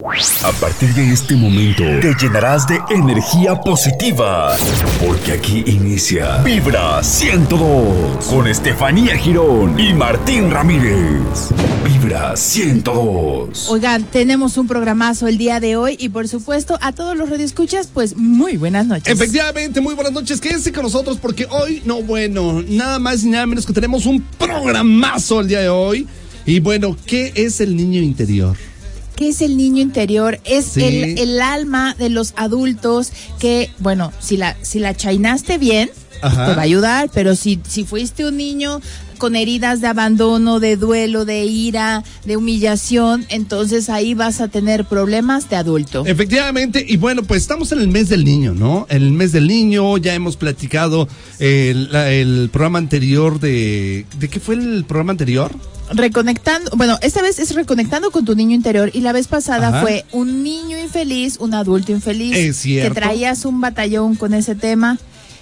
A partir de este momento te llenarás de energía positiva, porque aquí inicia Vibra 102 con Estefanía Girón y Martín Ramírez. Vibra 102. Oigan, tenemos un programazo el día de hoy y por supuesto a todos los radioescuchas, pues muy buenas noches. Efectivamente, muy buenas noches. Quédense con nosotros porque hoy, no bueno, nada más y nada menos que tenemos un programazo el día de hoy. Y bueno, ¿qué es el niño interior? ¿Qué es el niño interior? Es Sí. el, el alma de los adultos que, bueno, si la, si la chainaste bien, Ajá. te va a ayudar, pero si, si fuiste un niño con heridas de abandono, de duelo, de ira, de humillación, entonces ahí vas a tener problemas de adulto. Efectivamente, y bueno, pues estamos en el mes del niño, ¿no? En el mes del niño, ya hemos platicado el, el programa anterior de... ¿De qué fue el programa anterior? Reconectando, bueno, esta vez es reconectando con tu niño interior y la vez pasada Ajá. fue un niño infeliz, un adulto infeliz. Es cierto. Que traías un batallón con ese tema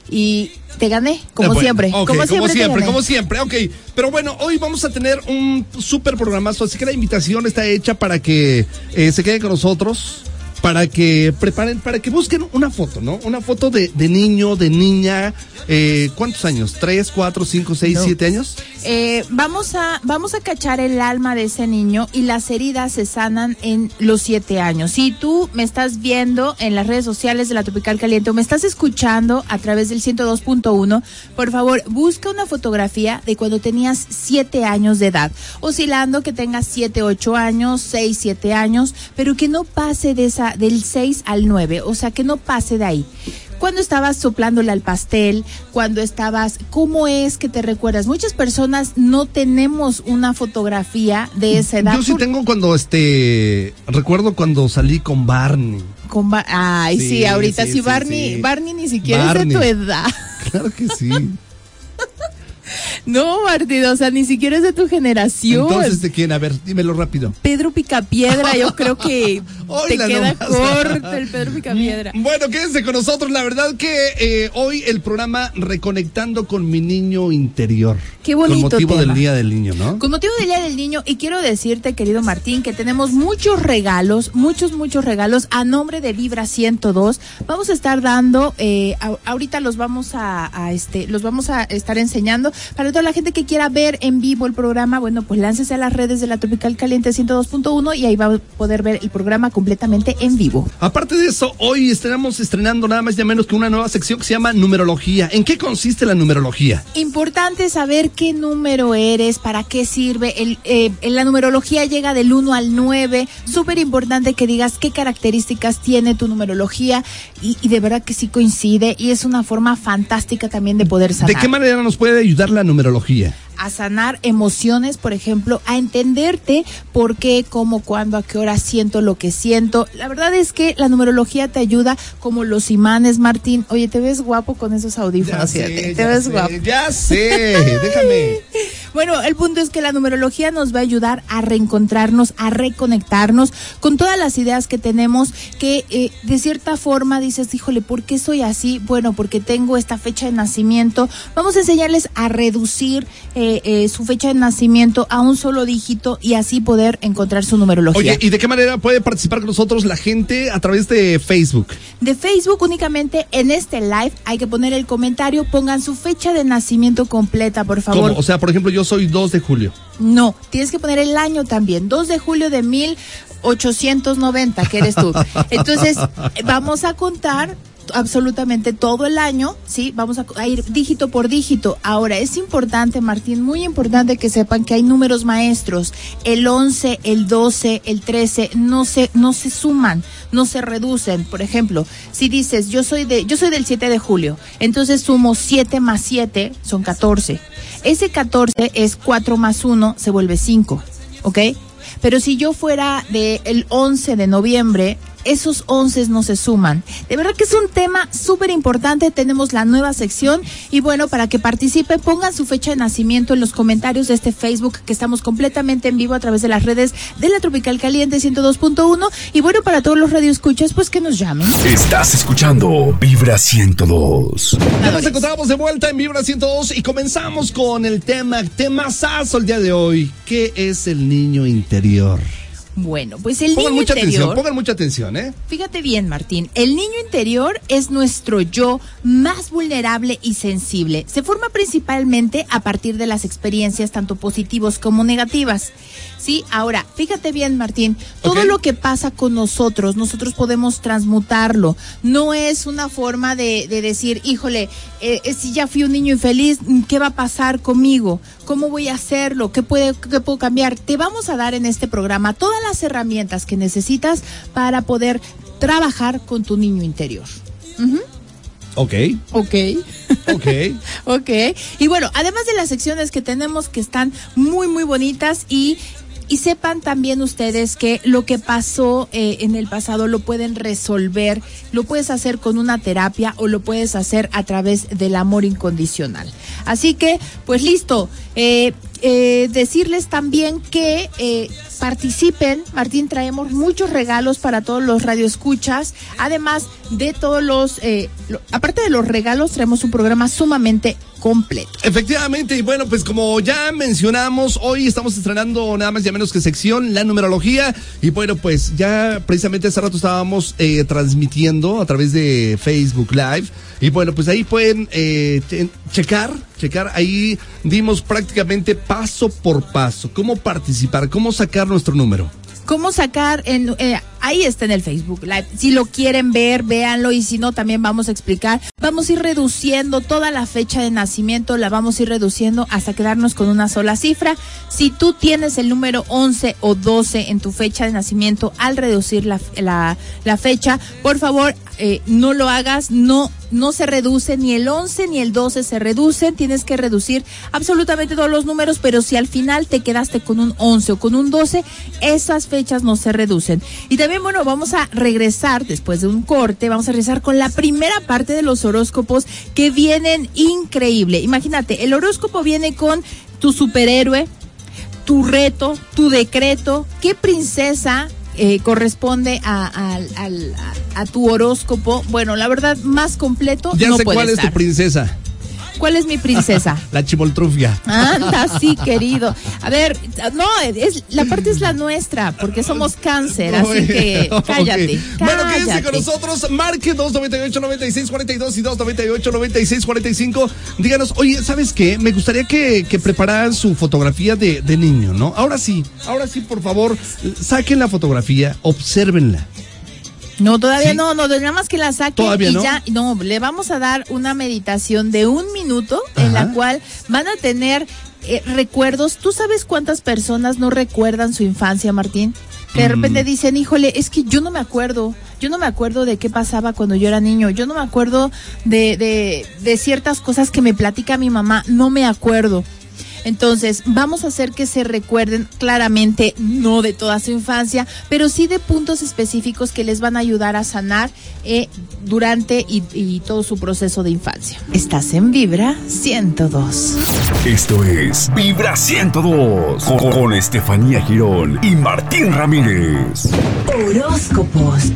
y te gané, como Ah, bueno, siempre. como como siempre. te siempre, como siempre, ok. Pero bueno, hoy vamos a tener un súper programazo, así que la invitación está hecha para que eh, se queden con nosotros, para que preparen, para que busquen una foto, ¿no? Una foto de, de niño, de niña, eh, ¿cuántos años? ¿Tres, cuatro, cinco, seis, No. siete años? Eh, vamos, a, vamos a cachar el alma de ese niño y las heridas se sanan en los siete años. Si tú me estás viendo en las redes sociales de la Tropical Caliente o me estás escuchando a través del 102.1, por favor, busca una fotografía de cuando tenías siete años de edad. Oscilando que tengas siete, ocho años, seis, siete años, pero que no pase de esa, del 6 al 9, o sea, que no pase de ahí. Cuando estabas soplándole al pastel, cuando estabas, ¿cómo es que te recuerdas? Muchas personas no tenemos una fotografía de esa edad. Yo sí tengo cuando, este, recuerdo cuando salí con Barney. con Bar- Ay, sí, Sí, ahorita sí, Barney, sí. Barney ni siquiera es de tu edad. Claro que sí. No, Martín, o sea, ni siquiera es de tu generación. Entonces, ¿de quién? A ver, dímelo rápido. Pedro Picapiedra, yo creo que te Hola queda nomás. corto el Pedro Picapiedra. Bueno, quédense con nosotros. La verdad que eh, hoy el programa Reconectando con mi niño interior. Qué bonito Con motivo tema. del Día del Niño, ¿no? Con motivo del Día del Niño, y quiero decirte, querido Martín, que tenemos muchos regalos, muchos, muchos regalos a nombre de Vibra 102. Vamos a estar dando, eh, a- ahorita los vamos a, a, este, los vamos a estar enseñando. Para toda la gente que quiera ver en vivo el programa, bueno, pues láncese a las redes de la Tropical Caliente 102.1 y ahí va a poder ver el programa completamente en vivo. Aparte de eso, hoy estaremos estrenando nada más y menos que una nueva sección que se llama numerología. ¿En qué consiste la numerología? Importante saber qué número eres, para qué sirve. El, eh, en la numerología llega del 1 al 9. Súper importante que digas qué características tiene tu numerología y, y de verdad que sí coincide y es una forma fantástica también de poder sanar. ¿De qué manera nos puede ayudar la numerología? A sanar emociones, por ejemplo, a entenderte por qué, cómo, cuándo, a qué hora siento lo que siento. La verdad es que la numerología te ayuda como los imanes, Martín. Oye, te ves guapo con esos audífonos, fíjate. Te ves sé, guapo. ya sé, déjame. Bueno, el punto es que la numerología nos va a ayudar a reencontrarnos, a reconectarnos con todas las ideas que tenemos que eh, de cierta forma dices, híjole, ¿por qué soy así? Bueno, porque tengo esta fecha de nacimiento. Vamos a enseñarles a reducir eh, eh, su fecha de nacimiento a un solo dígito y así poder encontrar su numerología. Oye, ¿y de qué manera puede participar con nosotros la gente a través de Facebook? De Facebook únicamente en este live hay que poner el comentario, pongan su fecha de nacimiento completa, por favor. ¿Cómo? O sea, por ejemplo, yo soy 2 de julio. No, tienes que poner el año también, 2 de julio de 1890, que eres tú. Entonces, eh, vamos a contar absolutamente todo el año, ¿sí? Vamos a, a ir dígito por dígito. Ahora, es importante, Martín, muy importante que sepan que hay números maestros. El 11, el 12, el 13 no se no se suman, no se reducen. Por ejemplo, si dices, "Yo soy de yo soy del 7 de julio", entonces sumo 7 más 7 son 14. Ese 14 es 4 más 1 se vuelve 5, ¿ok? Pero si yo fuera del el 11 de noviembre, esos 11 no se suman. De verdad que es un tema súper importante. Tenemos la nueva sección y bueno, para que participen, pongan su fecha de nacimiento en los comentarios de este Facebook que estamos completamente en vivo a través de las redes de la Tropical Caliente 102.1 y bueno, para todos los radioescuchas, pues que nos llamen. Estás escuchando Vibra 102. Ya nos encontramos de vuelta en Vibra 102 y comenzamos con el tema, tema sazo el día de hoy. ¿Qué es el niño interior? Bueno, pues el Pongan niño mucha interior. atención, pongan mucha atención, ¿eh? Fíjate bien, Martín, el niño interior es nuestro yo más vulnerable y sensible. Se forma principalmente a partir de las experiencias tanto positivas como negativas. Sí, ahora, fíjate bien, Martín, todo lo que pasa con nosotros, nosotros podemos transmutarlo. No es una forma de, de decir, híjole, eh, eh, si ya fui un niño infeliz, ¿qué va a pasar conmigo? ¿Cómo voy a hacerlo? ¿Qué, puede, ¿Qué puedo cambiar? Te vamos a dar en este programa todas las herramientas que necesitas para poder trabajar con tu niño interior. Ujú. Ok, Ok. ok. Ok. Y bueno, además de las secciones que tenemos que están muy, muy bonitas y, y sepan también ustedes que lo que pasó eh, en el pasado lo pueden resolver, lo puedes hacer con una terapia o lo puedes hacer a través del amor incondicional. Así que, pues listo. Eh, eh, decirles también que eh, participen. Martín, traemos muchos regalos para todos los radioescuchas. Además de todos los, eh, aparte de los regalos, traemos un programa sumamente completo. Efectivamente, y bueno, pues como ya mencionamos, hoy estamos estrenando nada más y menos que sección, la numerología. Y bueno, pues ya precisamente hace rato estábamos eh, transmitiendo a través de Facebook Live. Y bueno, pues ahí pueden eh, che- checar, checar. Ahí dimos prácticamente paso por paso cómo participar, cómo sacar nuestro número. ¿Cómo sacar en eh, ahí está en el Facebook Live? Si lo quieren ver, véanlo y si no también vamos a explicar. Vamos a ir reduciendo toda la fecha de nacimiento, la vamos a ir reduciendo hasta quedarnos con una sola cifra. Si tú tienes el número 11 o 12 en tu fecha de nacimiento al reducir la, la, fecha, por favor, eh, no lo hagas, no no se reduce, ni el 11 ni el 12 se reducen, tienes que reducir absolutamente todos los números, pero si al final te quedaste con un 11 o con un 12, esas fechas no se reducen. Y también, bueno, vamos a regresar después de un corte, vamos a regresar con la primera parte de los horóscopos que vienen increíble. Imagínate, el horóscopo viene con tu superhéroe, tu reto, tu decreto, qué princesa eh, corresponde a, tu horóscopo. Bueno, la verdad, más completo Ya no sé puede cuál es tu princesa, ¿Cuál es mi princesa? la chimoltrufia. Anda, sí, querido. A ver, no, es, la parte es la nuestra, porque somos cáncer, así que Ok. cállate. Bueno, quédense con cállate. nosotros. Marque 298-9642 y 298-9645. Díganos, oye, ¿sabes qué? Me gustaría que, que prepararan su fotografía de, de niño, ¿no? Ahora sí, ahora sí, por favor, saquen la fotografía, obsérvenla. No, todavía Sí. no, no, nada más que la Todavía y no. ya, no, le vamos a dar una meditación de un minuto en la cual van a tener eh, recuerdos. ¿Tú sabes cuántas personas no recuerdan su infancia, Martín? Mm. de repente dicen, híjole, es que yo no me acuerdo, yo no me acuerdo de qué pasaba cuando yo era niño, yo no me acuerdo de, de, de ciertas cosas que me platica mi mamá, no me acuerdo. Entonces, vamos a hacer que se recuerden claramente, no de toda su infancia, pero sí de puntos específicos que les van a ayudar a sanar eh, durante y, y todo su proceso de infancia. Estás en Vibra 102. Esto es Vibra 102 con, con Estefanía Girón y Martín Ramírez. Horóscopos.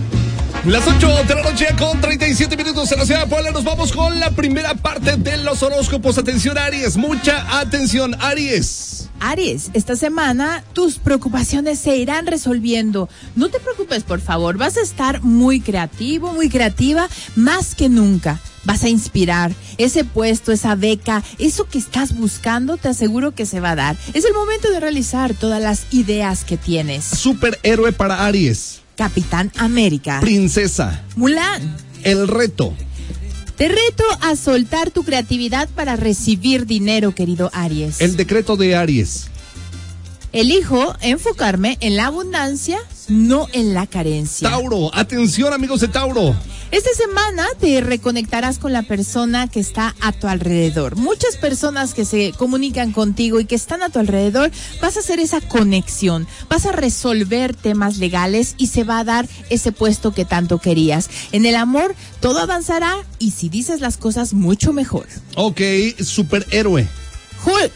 Las 8 de la noche con 37 minutos en la ciudad de Puebla. Nos vamos con la primera parte de los horóscopos. Atención, Aries. Mucha atención, Aries. Aries, esta semana tus preocupaciones se irán resolviendo. No te preocupes, por favor. Vas a estar muy creativo, muy creativa, más que nunca. Vas a inspirar ese puesto, esa beca, eso que estás buscando, te aseguro que se va a dar. Es el momento de realizar todas las ideas que tienes. Superhéroe para Aries. Capitán América. Princesa. Mulan. El reto. Te reto a soltar tu creatividad para recibir dinero, querido Aries. El decreto de Aries. Elijo enfocarme en la abundancia, no en la carencia. Tauro. Atención, amigos de Tauro. Esta semana te reconectarás con la persona que está a tu alrededor. Muchas personas que se comunican contigo y que están a tu alrededor, vas a hacer esa conexión, vas a resolver temas legales y se va a dar ese puesto que tanto querías. En el amor, todo avanzará y si dices las cosas mucho mejor. Ok. Superhéroe. Hulk,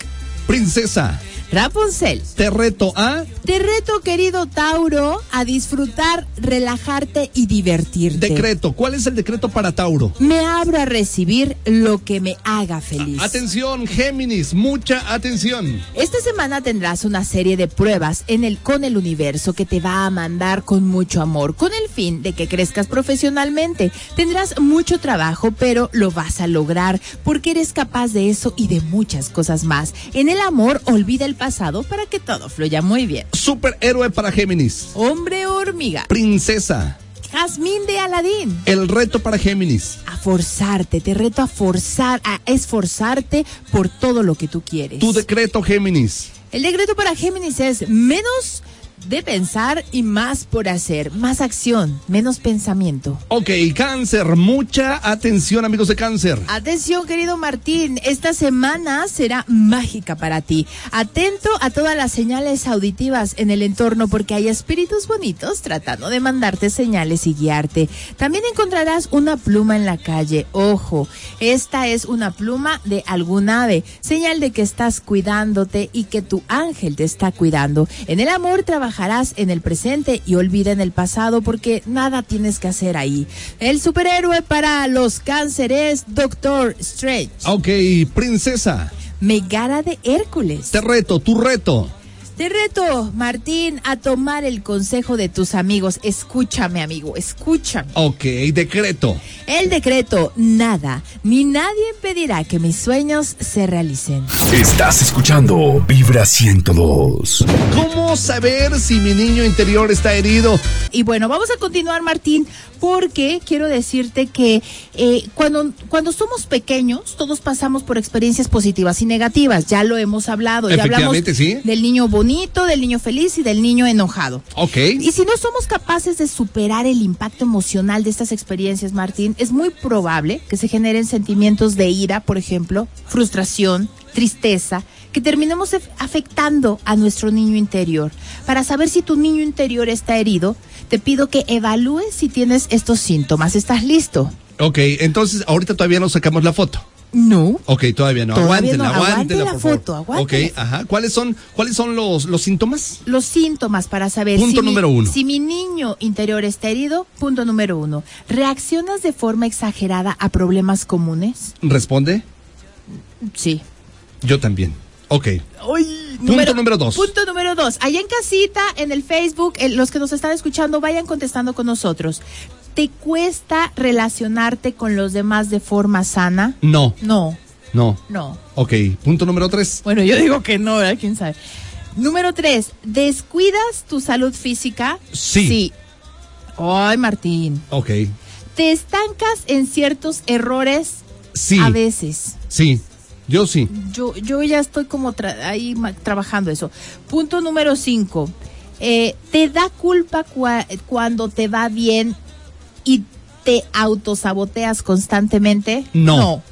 Princesa. Rapunzel. Te reto a Te reto, querido Tauro, a disfrutar, relajarte y divertirte. decreto. ¿Cuál es el decreto para Tauro? Me abro a recibir lo que me haga feliz. Atención, Géminis, mucha atención. Esta semana tendrás una serie de pruebas en el, con el universo que te va a mandar con mucho amor, con el fin de que crezcas profesionalmente. Tendrás mucho trabajo, pero lo vas a lograr porque eres capaz de eso y de muchas cosas más. En el amor, olvida el pasado para que todo fluya muy bien. Superhéroe para Géminis. Hombre hormiga, Princesa. Jazmín de Aladín. El reto para Géminis. A forzarte, te reto a forzar, a esforzarte por todo lo que tú quieres. Tu decreto, Géminis. El decreto para Géminis es menos de pensar y más por hacer, más acción, menos pensamiento. Ok, cáncer, mucha atención amigos de cáncer. Atención, querido Martín, esta semana será mágica para ti. Atento a todas las señales auditivas en el entorno porque hay espíritus bonitos tratando de mandarte señales y guiarte. También encontrarás una pluma en la calle. Ojo, esta es una pluma de algún ave, señal de que estás cuidándote y que tu ángel te está cuidando. En el amor trabajarás en el presente y olvida en el pasado porque nada tienes que hacer ahí. El superhéroe para los cánceres, Doctor Strange. Ok, princesa. Megara de Hércules. Te reto, tu reto. Te reto, Martín, a tomar el consejo de tus amigos. Escúchame, amigo, escúchame. Ok, decreto. El decreto, nada, ni nadie impedirá que mis sueños se realicen. Estás escuchando Vibra 102. ¿Cómo saber si mi niño interior está herido? Y bueno, vamos a continuar, Martín, porque quiero decirte que eh, cuando, cuando somos pequeños, todos pasamos por experiencias positivas y negativas. Ya lo hemos hablado. Ya hablamos sí. del niño bonito, del niño feliz y del niño enojado. Ok. Y si no somos capaces de superar el impacto emocional de estas experiencias, Martín, es muy probable que se generen sentimientos de ira, por ejemplo, frustración, tristeza, que terminemos afectando a nuestro niño interior. Para saber si tu niño interior está herido, te pido que evalúes si tienes estos síntomas. ¿Estás listo? Ok, entonces ahorita todavía no sacamos la foto. No. Ok, todavía no. Todavía aguántenla, no. Aguántenla, la por favor. foto, aguántela. Ok, ajá. ¿Cuáles son, cuáles son los, los síntomas? Los síntomas para saber Punto si, número mi, uno. si mi niño interior está herido, punto número uno. ¿Reaccionas de forma exagerada a problemas comunes? Responde. Sí. Yo también. Ok. Punto número dos. Punto número dos. Allá en casita, en el Facebook, eh, los que nos están escuchando, vayan contestando con nosotros. ¿Te cuesta relacionarte con los demás de forma sana? No, No, no. no. Ok, punto número tres. Bueno, yo digo que no, ¿verdad? ¿Quién sabe? Número tres, ¿descuidas tu salud física? Sí. Sí. Ay, Martín. Ok. ¿Te estancas en ciertos errores? Sí. A veces. Sí, yo sí. Yo, yo ya estoy como tra- ahí trabajando eso. Punto número cinco. Eh, ¿Te da culpa cua- cuando te va bien y te autosaboteas constantemente? No.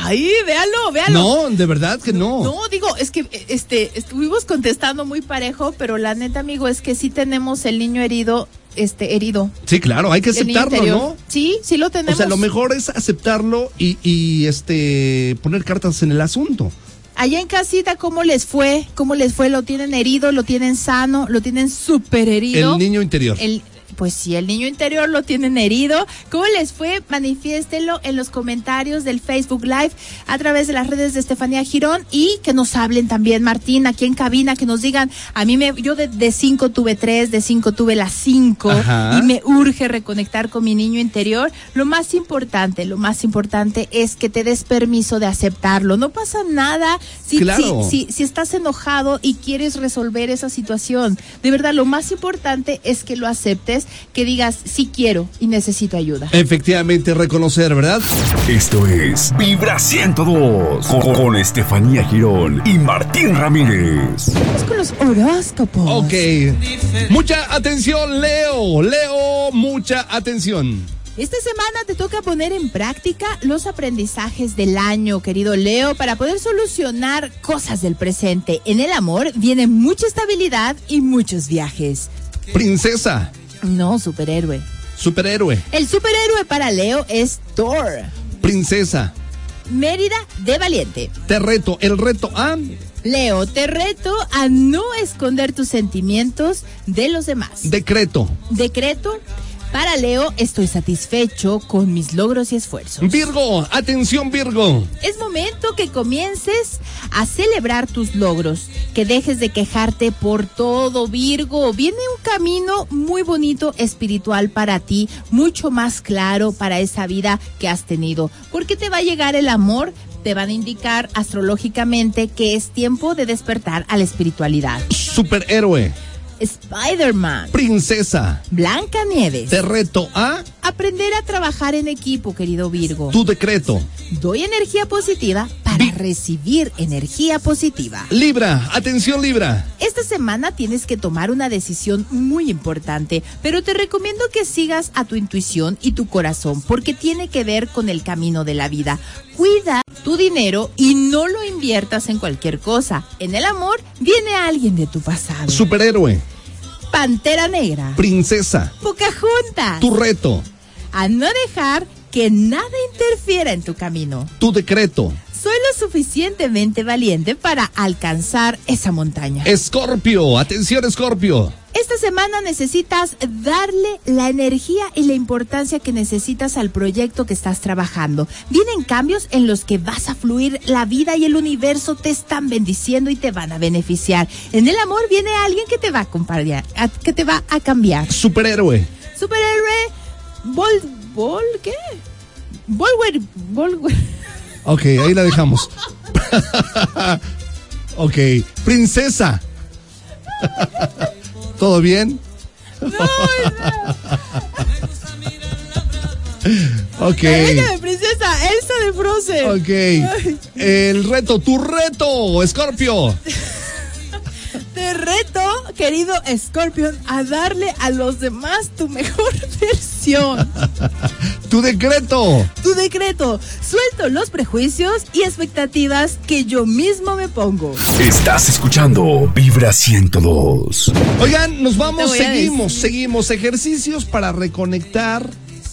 Ay, véalo, véalo. No, de verdad que no. No, digo, es que este estuvimos contestando muy parejo, pero la neta, amigo, es que sí tenemos el niño herido, este herido. Sí, claro, hay que aceptarlo. ¿no? Sí, sí lo tenemos. O sea, lo mejor es aceptarlo y, y, este poner cartas en el asunto. Allá en casita, ¿cómo les fue? ¿Cómo les fue? ¿Lo tienen herido? ¿Lo tienen sano? ¿Lo tienen súper herido? El niño interior. El- pues si el niño interior lo tienen herido, ¿cómo les fue? Manifiéstenlo en los comentarios del Facebook Live a través de las redes de Estefanía Girón y que nos hablen también, Martín, aquí en cabina, que nos digan, a mí me, yo de, de cinco tuve tres, de cinco tuve las cinco Ajá. y me urge reconectar con mi niño interior. Lo más importante, lo más importante es que te des permiso de aceptarlo. No pasa nada si, Claro. si, si, si estás enojado y quieres resolver esa situación. De verdad, lo más importante es que lo aceptes, que digas, sí quiero y necesito ayuda. Efectivamente, reconocer, ¿verdad? Esto es Vibra 102 con, con Estefanía Girón y Martín Ramírez. Vamos con los horóscopos. Ok. Mucha atención, Leo. Leo, mucha atención. Esta semana te toca poner en práctica los aprendizajes del año, querido Leo, para poder solucionar cosas del presente. En el amor viene mucha estabilidad y muchos viajes. Princesa, No, superhéroe. superhéroe. El superhéroe para Leo es Thor. Princesa, Mérida de Valiente. te reto. El reto A. Leo, te reto a no esconder tus sentimientos de los demás. Decreto. Decreto. Para Leo, estoy satisfecho con mis logros y esfuerzos. Virgo, atención Virgo. Es momento que comiences a celebrar tus logros, que dejes de quejarte por todo, Virgo. Viene un camino muy bonito espiritual para ti, mucho más claro para esa vida que has tenido, porque te va a llegar el amor. Te van a indicar astrológicamente que es tiempo de despertar a la espiritualidad. Superhéroe. Spider-Man, Princesa. Blanca Nieves. Te reto a Aprender a trabajar en equipo, querido Virgo. tu decreto. Doy energía positiva para recibir energía positiva. Libra, atención Libra. Esta semana tienes que tomar una decisión muy importante, pero te recomiendo que sigas a tu intuición y tu corazón porque tiene que ver con el camino de la vida. Cuida tu dinero y no lo inviertas en cualquier cosa. En el amor viene alguien de tu pasado. Superhéroe. Pantera Negra. Princesa. Pocahontas. Tu reto. A no dejar que nada interfiera en tu camino. Tu decreto. Soy lo suficientemente valiente para alcanzar esa montaña. Escorpio, atención Escorpio. Esta semana necesitas darle la energía y la importancia que necesitas al proyecto que estás trabajando. Vienen cambios en los que vas a fluir, la vida y el universo te están bendiciendo y te van a beneficiar. En el amor viene alguien que te va a acompañar, que te va a cambiar. Superhéroe. Superhéroe, Vol, Vol, ¿qué? Volwer, Volwer. Ok, ahí la dejamos. ok, princesa. ¿Todo bien? ok, de princesa, Elsa de Frozen. ok. El reto, tu reto, Escorpio. Te reto, querido Scorpion, a darle a los demás tu mejor versión. Tu decreto. Tu decreto, suelto los prejuicios y expectativas que yo mismo me pongo. Estás escuchando Vibra 102. Oigan, nos vamos, seguimos, seguimos. Ejercicios para reconectar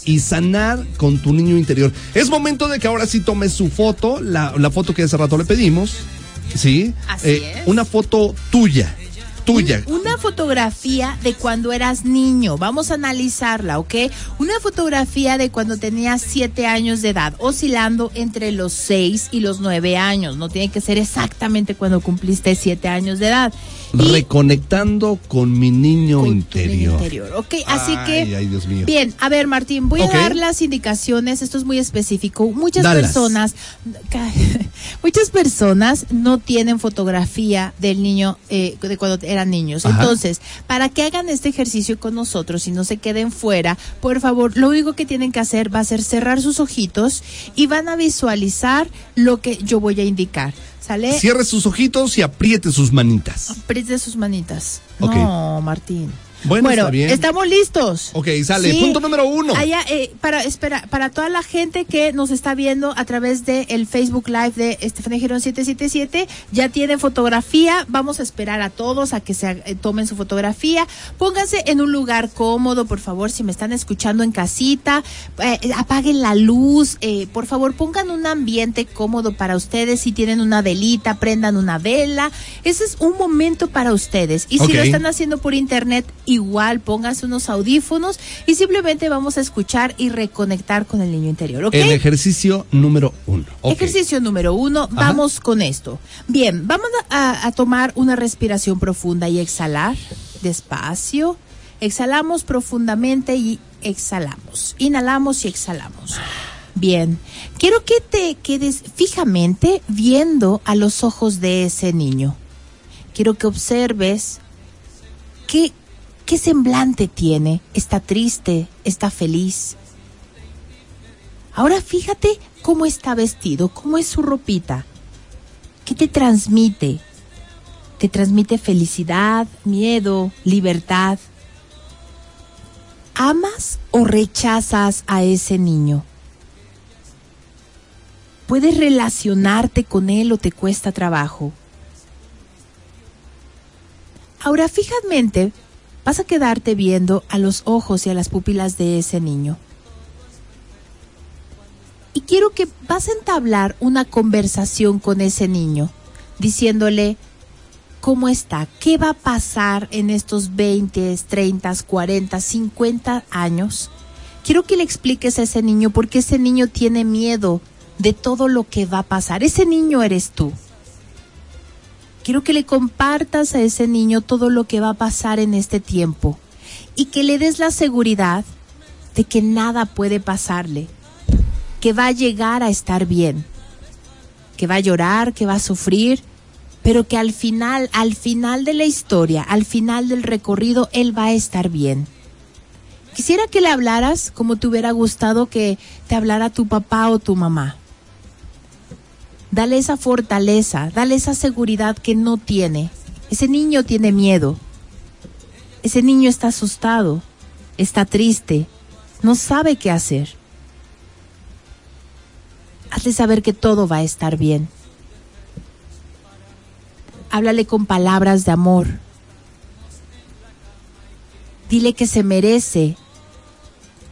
y sanar con tu niño interior. Es momento de que ahora sí tomes su foto, la, la foto que hace rato le pedimos. ¿Sí? Así es. Una foto tuya. Tuya. Una fotografía de cuando eras niño. Vamos a analizarla, ¿ok? Una fotografía de cuando tenías siete años de edad, oscilando entre los seis y los nueve años. No tiene que ser exactamente cuando cumpliste siete años de edad. Y Reconectando con mi niño con interior. ¿ok? Así Ay, que. ay, Dios mío. Bien, a ver, Martín, voy a dar las indicaciones. Esto es muy específico. Muchas personas, muchas personas no tienen fotografía del niño eh, de cuando eran niños. Ajá. Entonces, para que hagan este ejercicio con nosotros y no se queden fuera, por favor, lo único que tienen que hacer va a ser cerrar sus ojitos y van a visualizar lo que yo voy a indicar. ¿Sale? Cierre sus ojitos y apriete sus manitas. Apriete sus manitas. No, Martín. Bueno, está bien. estamos listos. Ok, sale. Punto número uno. Allá, eh, para, espera, para toda la gente que nos está viendo a través del el Facebook Live de Estefanía Girón 777, ya tienen fotografía. Vamos a esperar a todos a que se eh, tomen su fotografía. Pónganse en un lugar cómodo, por favor, si me están escuchando en casita. eh, apaguen la luz. eh, por favor, pongan un ambiente cómodo para ustedes. Si tienen una velita, prendan una vela. Ese es un momento para ustedes. Y si lo están haciendo por internet, igual pónganse unos audífonos y simplemente vamos a escuchar y reconectar con el niño interior. El ejercicio número uno. Ejercicio número uno, vamos con esto. Bien, vamos a, a tomar una respiración profunda y exhalar despacio. Exhalamos profundamente y exhalamos. Inhalamos y exhalamos. Bien, quiero que te quedes fijamente viendo a los ojos de ese niño. Quiero que observes qué, qué semblante tiene. ¿Está triste? ¿Está feliz? Ahora fíjate cómo está vestido, cómo es su ropita. ¿Qué te transmite? ¿Te transmite felicidad, miedo, libertad? ¿Amas o rechazas a ese niño? ¿Puedes relacionarte con él o te cuesta trabajo? Ahora fijamente vas a quedarte viendo a los ojos y a las pupilas de ese niño. Y quiero que vas a entablar una conversación con ese niño, diciéndole, cómo está, qué va a pasar en estos 20, 30, 40, 50 años, quiero que le expliques a ese niño por qué ese niño tiene miedo de todo lo que va a pasar. Ese niño eres tú. Quiero que le compartas a ese niño todo lo que va a pasar en este tiempo y que le des la seguridad de que nada puede pasarle, que va a llegar a estar bien, que va a llorar, que va a sufrir, pero que al final, al final de la historia, al final del recorrido, él va a estar bien. Quisiera que le hablaras como te hubiera gustado que te hablara tu papá o tu mamá. Dale esa fortaleza, dale esa seguridad que no tiene. Ese niño tiene miedo. Ese niño está asustado, está triste, no sabe qué hacer. Hazle saber que todo va a estar bien háblale con palabras de amor. Dile que se merece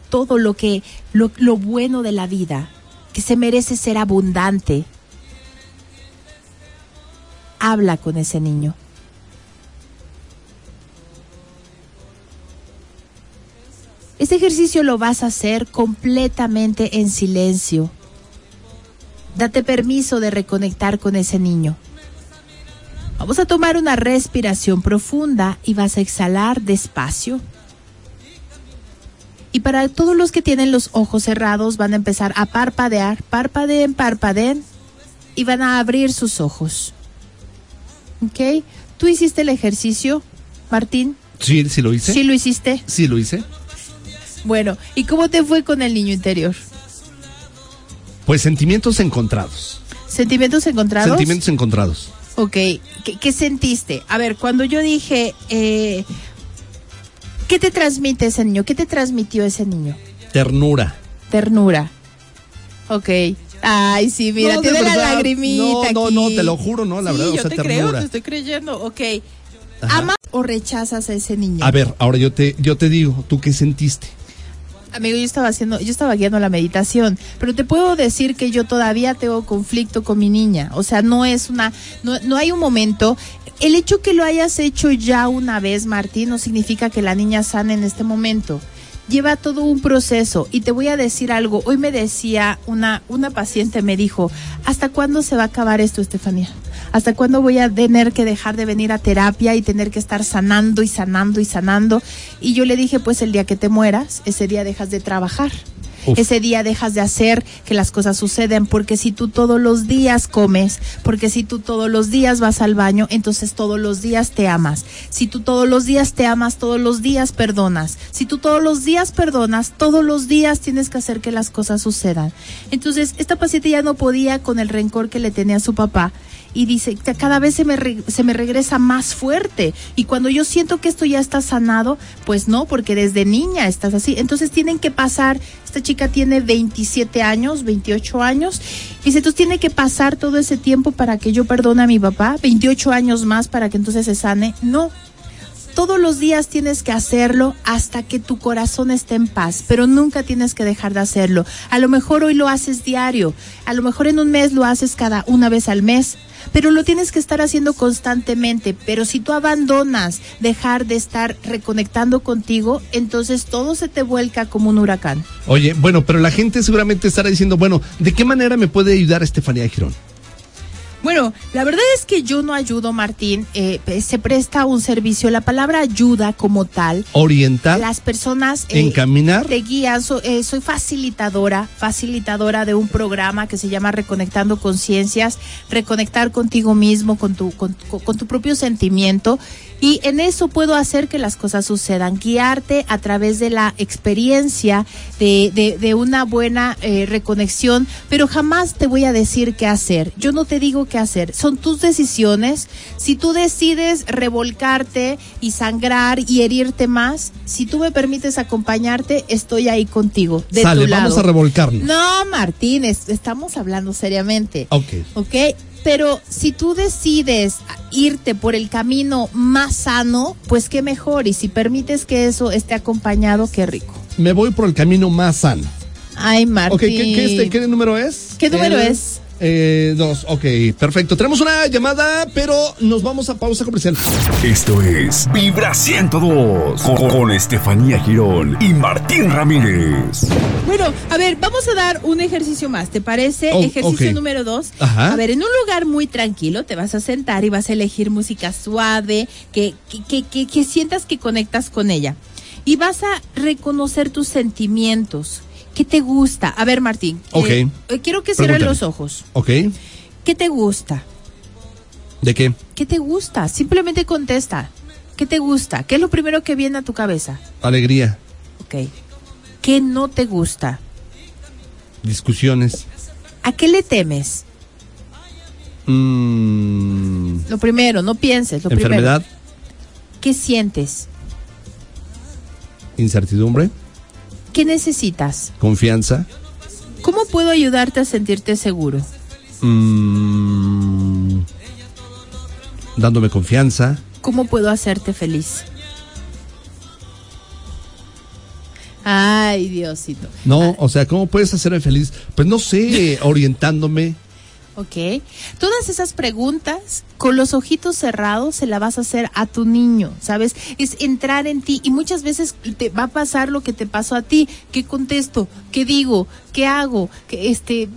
todo lo que lo, lo, bueno de la vida, que se merece ser abundante. Habla con ese niño. Este ejercicio lo vas a hacer completamente en silencio. Date permiso de reconectar con ese niño. Vamos a tomar una respiración profunda y vas a exhalar despacio. Y para todos los que tienen los ojos cerrados van a empezar a parpadear, parpadeen, parpadeen y van a abrir sus ojos. ¿Ok? ¿Tú hiciste el ejercicio, Martín? Sí, sí lo hice. ¿Sí lo hiciste? Sí lo hice. Bueno, ¿y cómo te fue con el niño interior? Pues sentimientos encontrados. ¿Sentimientos encontrados? Sentimientos encontrados. Ok, ¿Qué, ¿qué, sentiste? A ver, cuando yo dije, eh, ¿qué te transmite ese niño? ¿Qué te transmitió ese niño? Ternura. Ternura. Ok. Ay, sí, mira, No, tiene la lagrimita. No, no, aquí. no, te lo juro, no, la Sí, verdad, o yo sea, te ternura. creo, te estoy creyendo. Ok. Ajá. ¿Amas o rechazas a ese niño? A ver, ahora yo te, yo te digo, ¿tú qué sentiste? Amigo, yo estaba haciendo, yo estaba guiando la meditación, pero te puedo decir que yo todavía tengo conflicto con mi niña. O sea, no es una, no, no hay un momento. El hecho que lo hayas hecho ya una vez, Martín, no significa que la niña sane en este momento. Lleva todo un proceso y te voy a decir algo. Hoy me decía una, una paciente, me dijo, ¿hasta cuándo se va a acabar esto, Estefanía? ¿Hasta cuándo voy a tener que dejar de venir a terapia y tener que estar sanando y sanando y sanando? Y yo le dije, pues el día que te mueras, ese día dejas de trabajar. Ese día dejas de hacer que las cosas sucedan, porque si tú todos los días comes, porque si tú todos los días vas al baño, entonces todos los días te amas. Si tú todos los días te amas, todos los días perdonas. Si tú todos los días perdonas, todos los días tienes que hacer que las cosas sucedan. Entonces, esta paciente ya no podía con el rencor que le tenía a su papá y dice, "Ca- cada vez se me, se me regresa más fuerte. Y cuando yo siento que esto ya está sanado, pues no, porque desde niña estás así. Entonces tienen que pasar, esta chica tiene 27 años, 28 años, y dice, entonces tiene que pasar todo ese tiempo para que yo perdone a mi papá, 28 años más para que entonces se sane. No, todos los días tienes que hacerlo hasta que tu corazón esté en paz, pero nunca tienes que dejar de hacerlo. A lo mejor hoy lo haces diario, a lo mejor en un mes lo haces cada una vez al mes, pero lo tienes que estar haciendo constantemente. Pero si tú abandonas dejar de estar reconectando contigo, entonces todo se te vuelca como un huracán. Oye, bueno, pero la gente seguramente estará diciendo, bueno, ¿de qué manera me puede ayudar Estefanía Girón? Bueno, la verdad es que yo no ayudo, Martín. eh, se presta un servicio. La palabra ayuda como tal Orientar, las personas eh, encaminar. te guían. So- eh, soy facilitadora, facilitadora de un programa que se llama Reconectando Conciencias, reconectar contigo mismo, con tu, con, con- con tu propio sentimiento. Y en eso puedo hacer que las cosas sucedan, guiarte a través de la experiencia de, de- de una buena eh, reconexión, pero jamás te voy a decir qué hacer. Yo no te digo qué hacer, son tus decisiones. Si tú decides revolcarte y sangrar y herirte más, si tú me permites acompañarte, estoy ahí contigo. De Sale, tu lado. vamos a revolcarnos. No, Martín, es- estamos hablando seriamente. Ok. ¿ok? Pero si tú decides irte por el camino más sano, pues qué mejor. Y si permites que eso esté acompañado, qué rico. Me voy por el camino más sano. Ay, Martín. Ok, ¿qué, qué, este, ¿qué número es? ¿Qué número El es? Eh, dos, ok, perfecto. Tenemos una llamada, pero nos vamos a pausa comercial. Esto es Vibra 102 con, con Estefanía Girón y Martín Ramírez. Bueno, a ver, vamos a dar un ejercicio más, ¿te parece? Oh, ejercicio número dos. Ajá. A ver, en un lugar muy tranquilo te vas a sentar y vas a elegir música suave, que, que, que, que- que sientas que conectas con ella. Y vas a reconocer tus sentimientos. ¿Qué te gusta? A ver, Martín. Ok. eh, eh, quiero que cierres los ojos. Ok, ¿Qué te gusta? ¿de qué? ¿Qué te gusta? Simplemente contesta. ¿Qué te gusta? ¿Qué es lo primero que viene a tu cabeza? Alegría, Ok. ¿Qué no te gusta? discusiones. ¿A qué le temes? Mm, Lo primero, no pienses. Lo enfermedad, primero. ¿Qué sientes? incertidumbre, ¿Qué necesitas? confianza. ¿Cómo puedo ayudarte a sentirte seguro? mm, dándome confianza. ¿Cómo puedo hacerte feliz? Ay, Diosito. No, o sea, ¿cómo puedes hacerme feliz? Pues no sé, orientándome. Ok. Todas esas preguntas, con los ojitos cerrados, se la vas a hacer a tu niño, ¿sabes? Es entrar en ti y muchas veces te va a pasar lo que te pasó a ti. ¿Qué contesto? ¿Qué digo? ¿Qué hago? Que este,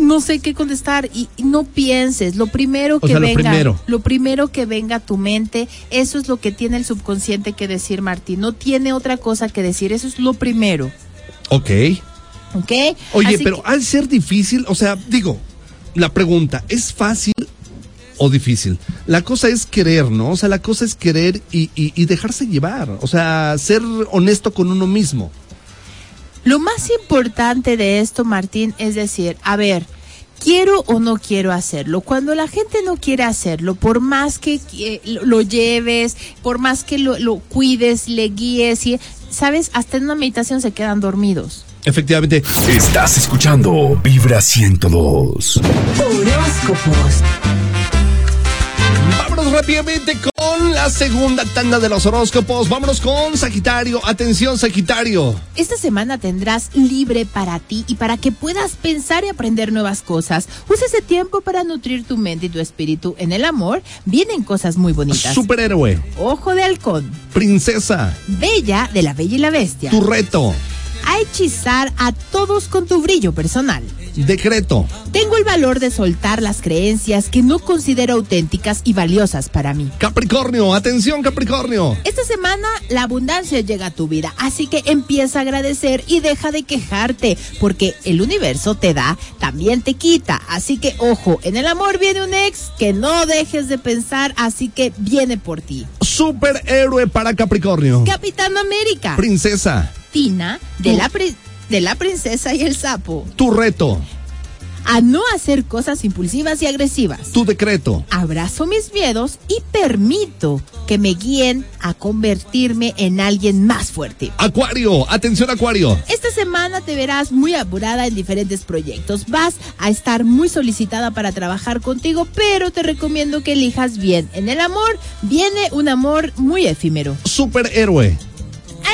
no sé qué contestar y, y no pienses. Lo primero O que sea, lo venga, primero. lo primero que venga a tu mente, eso es lo que tiene el subconsciente que decir, Martín. No tiene otra cosa que decir. Eso es lo primero, Ok. ¿ok? Oye, Así pero que- al ser difícil, o sea, digo, la pregunta, ¿es fácil o difícil? La cosa es querer, ¿no? O sea, la cosa es querer y, y- dejarse llevar. O sea, ser honesto con uno mismo. Lo más importante de esto, Martín, es decir, a ver, quiero o no quiero hacerlo. Cuando la gente no quiere hacerlo, por más que lo, lo lleves, por más que lo, lo cuides, le guíes, y, sabes, hasta en una meditación se quedan dormidos. Efectivamente. Estás escuchando Vibra 102. Horóscopos. Vámonos rápidamente con la segunda tanda de los horóscopos. Vámonos con Sagitario. Atención, Sagitario. Esta semana tendrás libre para ti y para que puedas pensar y aprender nuevas cosas. Usa ese tiempo para nutrir tu mente y tu espíritu. En el amor vienen cosas muy bonitas. Superhéroe. Ojo de halcón, Princesa. bella de la bella y la bestia. Tu reto. A hechizar a todos con tu brillo personal. Decreto. Tengo el valor de soltar las creencias que no considero auténticas y valiosas para mí. Capricornio. Atención, Capricornio. Esta semana la abundancia llega a tu vida, así que empieza a agradecer y deja de quejarte, porque el universo te da, también te quita. Así que ojo, en el amor viene un ex que no dejes de pensar, así que viene por ti. Superhéroe para Capricornio. Capitán América, Princesa. De la, de la princesa y el sapo. Tu reto. a no hacer cosas impulsivas y agresivas. Tu decreto. Abrazo mis miedos y permito que me guíen a convertirme en alguien más fuerte. Acuario. Atención, Acuario. Esta semana te verás muy apurada en diferentes proyectos. Vas a estar muy solicitada para trabajar contigo, pero te recomiendo que elijas bien. En el amor viene un amor muy efímero. Superhéroe.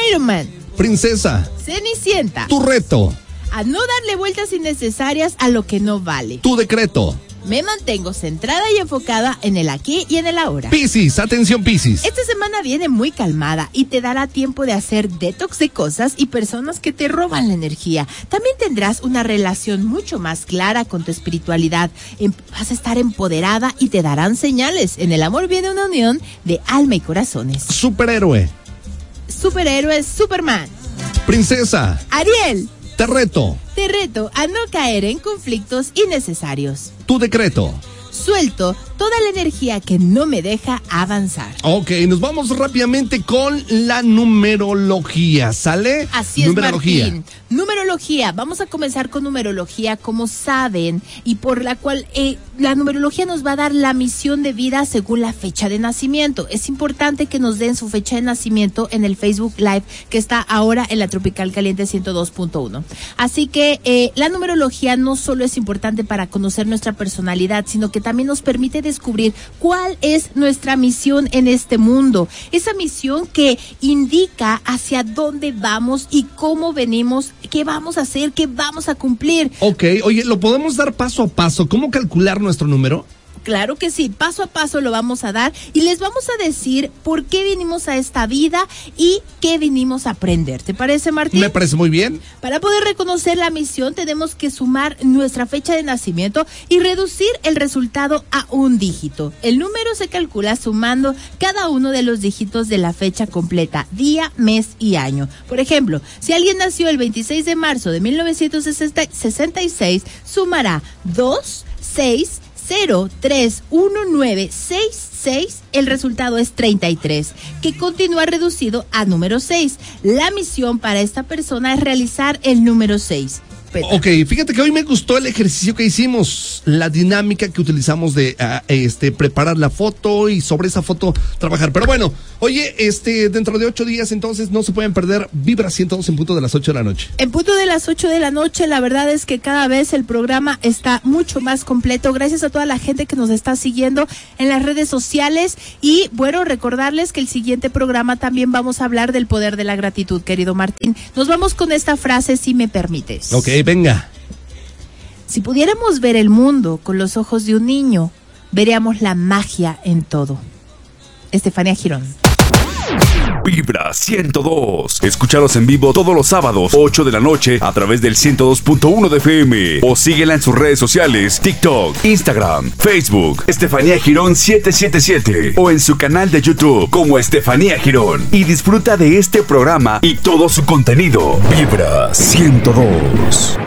Iron Man, Princesa. Cenicienta, Tu reto. a no darle vueltas innecesarias a lo que no vale. Tu decreto. Me mantengo centrada y enfocada en el aquí y en el ahora. Piscis. Atención, Piscis. Esta semana viene muy calmada y te dará tiempo de hacer detox de cosas y personas que te roban la energía. También tendrás una relación mucho más clara con tu espiritualidad. Em- Vas a estar empoderada y te darán señales. En el amor viene una unión de alma y corazones. Superhéroe. Superhéroe Superman. Princesa. Ariel, Te reto. te reto a no caer en conflictos innecesarios. Tu decreto. Suelto toda la energía que no me deja avanzar. Ok, nos vamos rápidamente con la numerología. ¿Sale? Así es, numerología. Martín. Numerología. Vamos a comenzar con numerología, como saben, y por la cual eh, la numerología nos va a dar la misión de vida según la fecha de nacimiento. Es importante que nos den su fecha de nacimiento en el Facebook Live que está ahora en la Tropical Caliente 102.1. Así que eh, la numerología no solo es importante para conocer nuestra personalidad, sino que también nos permite descubrir cuál es nuestra misión en este mundo. Esa misión que indica hacia dónde vamos y cómo venimos, qué vamos a hacer, qué vamos a cumplir. Ok, oye, ¿lo podemos dar paso a paso? ¿Cómo calcular nuestro número? Claro que sí, paso a paso lo vamos a dar y les vamos a decir por qué vinimos a esta vida y qué vinimos a aprender. ¿Te parece, Martín? Me parece muy bien. Para poder reconocer la misión tenemos que sumar nuestra fecha de nacimiento y reducir el resultado a un dígito. El número se calcula sumando cada uno de los dígitos de la fecha completa, día, mes y año. Por ejemplo, si alguien nació el 26 de marzo de 1966, sumará 2, 6, 031966, el resultado es 33, que continúa reducido a número 6. La misión para esta persona es realizar el número 6. Ok, fíjate que hoy me gustó el ejercicio que hicimos, la dinámica que utilizamos de uh, este preparar la foto y sobre esa foto trabajar. Pero bueno, oye, este dentro de ocho días entonces no se pueden perder Vibra 102 en punto de las 8 de la noche. En punto de las 8 de la noche, la verdad es que cada vez el programa está mucho más completo. Gracias a toda la gente que nos está siguiendo en las redes sociales y bueno, recordarles que el siguiente programa también vamos a hablar del poder de la gratitud, querido Martín. Nos vamos con esta frase, si me permites. Ok venga. Si pudiéramos ver el mundo con los ojos de un niño, veríamos la magia en todo. Estefanía Girón. Vibra 102. Escúchalos en vivo todos los sábados, 8 de la noche, a través del 102.1 de FM. O síguela en sus redes sociales: TikTok, Instagram, Facebook, Estefanía Girón 777. O en su canal de YouTube como Estefanía Girón. Y disfruta de este programa y todo su contenido. Vibra 102.